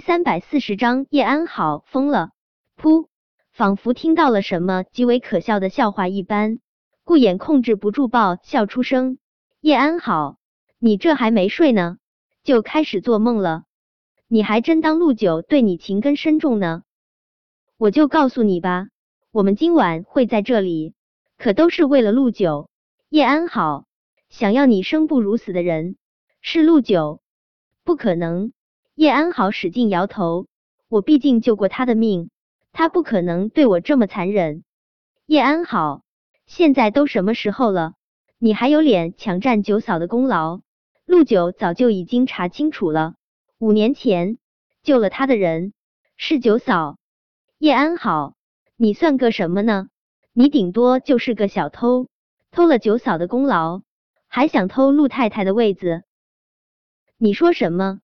三百四十章叶安好疯了。噗，仿佛听到了什么极为可笑的笑话一般，顾衍控制不住爆笑出声。叶安好，你这还没睡呢，就开始做梦了？你还真当陆九对你情根深重呢？我就告诉你吧，我们今晚会在这里，可都是为了陆九。叶安好，想要你生不如死的人是陆九，不可能。叶安好使劲摇头，我毕竟救过他的命，他不可能对我这么残忍。叶安好，现在都什么时候了，你还有脸抢占九嫂的功劳？陆九早就已经查清楚了，五年前救了他的人是九嫂。叶安好，你算个什么呢？你顶多就是个小偷，偷了九嫂的功劳，还想偷陆太太的位子？你说什么？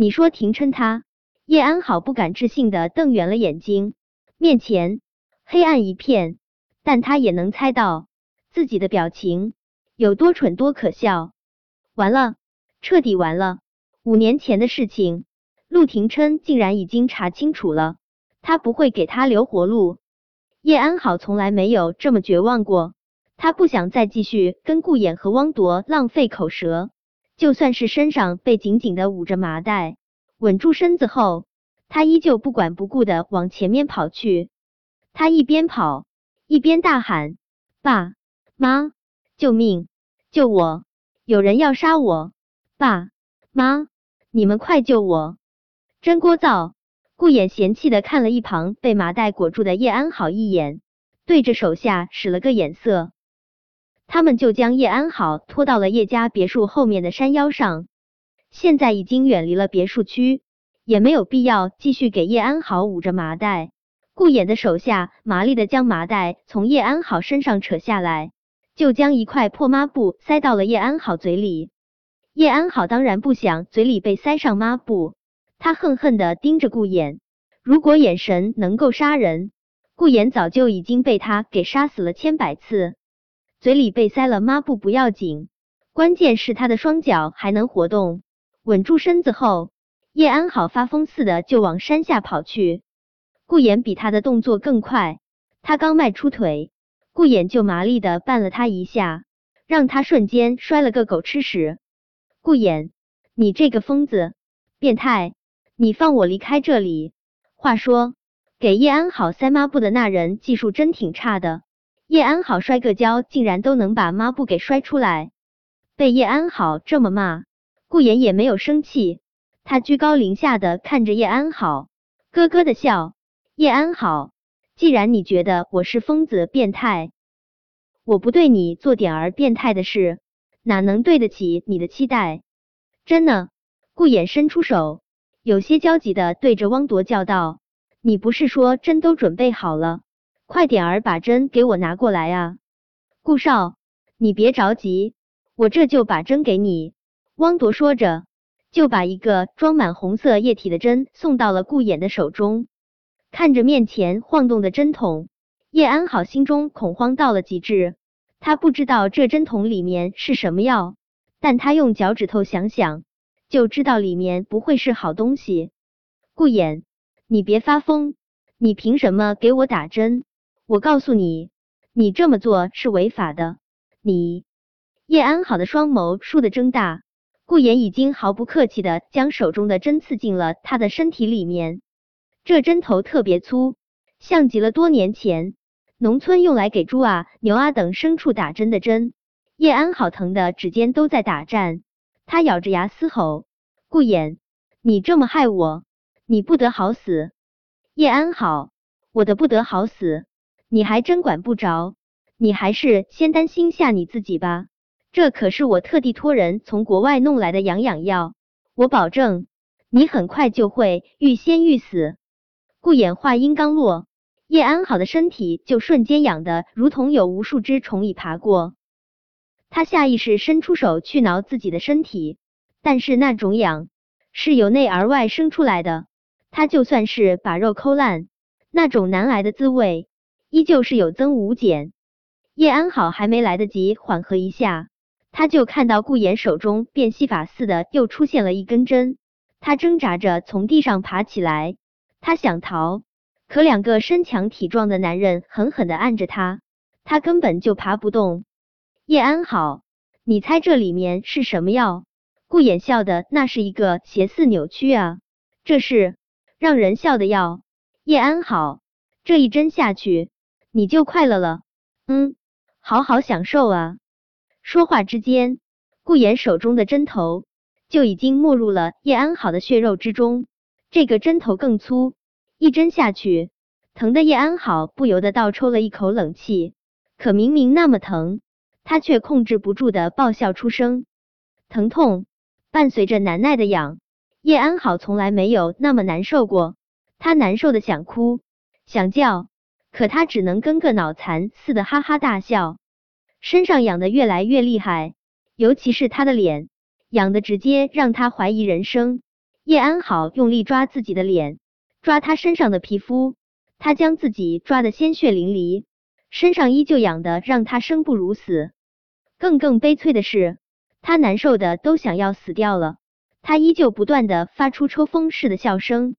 你说廷琛他？叶安好不敢置信的瞪圆了眼睛，面前黑暗一片，但他也能猜到自己的表情有多蠢多可笑。完了，彻底完了！五年前的事情，陆廷琛竟然已经查清楚了，他不会给他留活路。叶安好从来没有这么绝望过，他不想再继续跟顾衍和汪铎浪费口舌。就算是身上被紧紧的捂着麻袋，稳住身子后，他依旧不管不顾的往前面跑去。他一边跑一边大喊：“爸妈，救命！救我！有人要杀我！爸妈，你们快救我！”真聒噪！顾衍嫌弃的看了一旁被麻袋裹住的叶安好一眼，对着手下使了个眼色。他们就将叶安好拖到了叶家别墅后面的山腰上，现在已经远离了别墅区，也没有必要继续给叶安好捂着麻袋。顾衍的手下麻利的将麻袋从叶安好身上扯下来，就将一块破抹布塞到了叶安好嘴里。叶安好当然不想嘴里被塞上抹布，他恨恨的盯着顾衍，如果眼神能够杀人，顾衍早就已经被他给杀死了千百次。嘴里被塞了抹布不要紧，关键是他的双脚还能活动。稳住身子后，叶安好发疯似的就往山下跑去。顾衍比他的动作更快，他刚迈出腿，顾衍就麻利的绊了他一下，让他瞬间摔了个狗吃屎。顾衍，你这个疯子，变态，你放我离开这里！话说，给叶安好塞抹布的那人技术真挺差的。叶安好摔个跤，竟然都能把抹布给摔出来。被叶安好这么骂，顾言也没有生气，他居高临下的看着叶安好，咯咯的笑。叶安好，既然你觉得我是疯子变态，我不对你做点儿变态的事，哪能对得起你的期待？真的。顾衍伸出手，有些焦急的对着汪铎叫道：“你不是说针都准备好了？”快点儿把针给我拿过来啊！顾少，你别着急，我这就把针给你。汪铎说着，就把一个装满红色液体的针送到了顾衍的手中。看着面前晃动的针筒，叶安好心中恐慌到了极致。他不知道这针筒里面是什么药，但他用脚趾头想想，就知道里面不会是好东西。顾衍，你别发疯，你凭什么给我打针？我告诉你，你这么做是违法的。你叶安好的双眸倏地睁大，顾言已经毫不客气的将手中的针刺进了他的身体里面。这针头特别粗，像极了多年前农村用来给猪啊、牛啊等牲畜打针的针。叶安好疼的指尖都在打颤，他咬着牙嘶吼：“顾衍，你这么害我，你不得好死！”叶安好，我的不得好死！你还真管不着，你还是先担心下你自己吧。这可是我特地托人从国外弄来的养养药，我保证你很快就会欲仙欲死。顾衍话音刚落，叶安好的身体就瞬间痒的如同有无数只虫蚁爬过，他下意识伸出手去挠自己的身体，但是那种痒是由内而外生出来的，他就算是把肉抠烂，那种难挨的滋味。依旧是有增无减。叶安好还没来得及缓和一下，他就看到顾衍手中变戏法似的又出现了一根针，他挣扎着从地上爬起来，他想逃，可两个身强体壮的男人狠狠的按着他，他根本就爬不动。叶安好，你猜这里面是什么药？顾衍笑的那是一个斜似扭曲啊，这是让人笑的药。叶安好，这一针下去你就快乐了，嗯，好好享受啊。说话之间，顾衍手中的针头。就已经没入了叶安好的血肉之中，这个针头更粗，一针下去，疼的叶安好不由得倒抽了一口冷气。可明明那么疼，他却控制不住的爆笑出声。疼痛伴随着难耐的痒，叶安好从来没有那么难受过。他难受的想哭想叫，可他只能跟个脑残似的哈哈大笑。身上痒的越来越厉害，尤其是他的脸。痒的直接让他怀疑人生。叶安好用力抓自己的脸，抓他身上的皮肤，他将自己抓得鲜血淋漓，身上依旧痒的让他生不如死。更更悲催的是，他难受的都想要死掉了。他依旧不断的发出抽风似的笑声。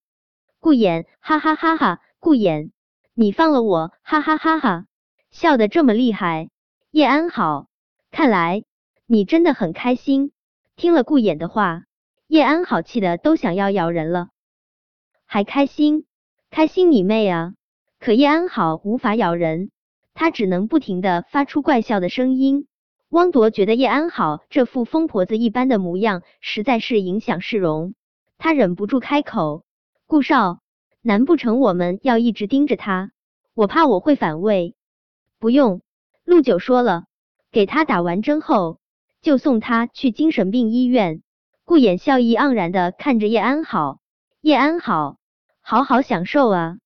顾衍，哈哈哈哈！顾衍，你放了我，哈哈哈哈！笑得这么厉害。叶安好，看来你真的很开心。听了顾衍的话，叶安好气的都想要咬人了，还开心？开心你妹啊！可叶安好无法咬人，他只能不停的发出怪笑的声音。汪铎觉得叶安好这副疯婆子一般的模样实在是影响市容，他忍不住开口：“顾少，难不成我们要一直盯着他？我怕我会反胃。”不用，陆九说了，给他打完针后。就送他去精神病医院。顾衍笑意盎然的看着叶安好，叶安好，好好享受啊！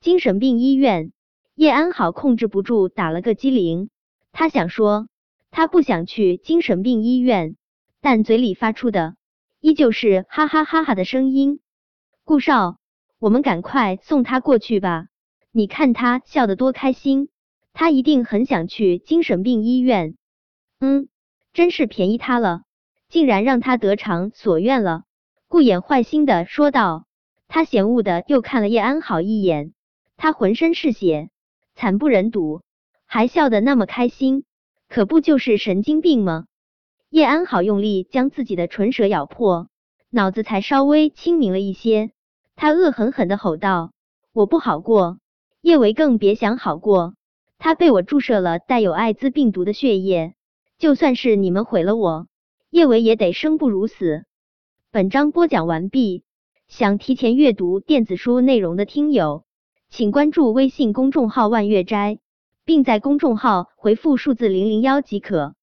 精神病医院，叶安好控制不住打了个激灵。他想说，他不想去精神病医院，但嘴里发出的依旧是哈哈哈哈的声音。顾少，我们赶快送他过去吧！你看他笑得多开心，他一定很想去精神病医院。嗯。真是便宜他了，竟然让他得偿所愿了。顾衍坏心的说道。他嫌恶的又看了叶安好一眼，他浑身是血，惨不忍睹，还笑得那么开心，可不就是神经病吗？叶安好用力将自己的唇舌咬破，脑子才稍微清明了一些。他恶狠狠的吼道：“我不好过，叶维更别想好过。他被我注射了带有艾滋病毒的血液。”就算是你们毁了我，叶维也得生不如死。本章播讲完毕，想提前阅读电子书内容的听友，请关注微信公众号万月斋，并在公众号回复数字零零幺即可。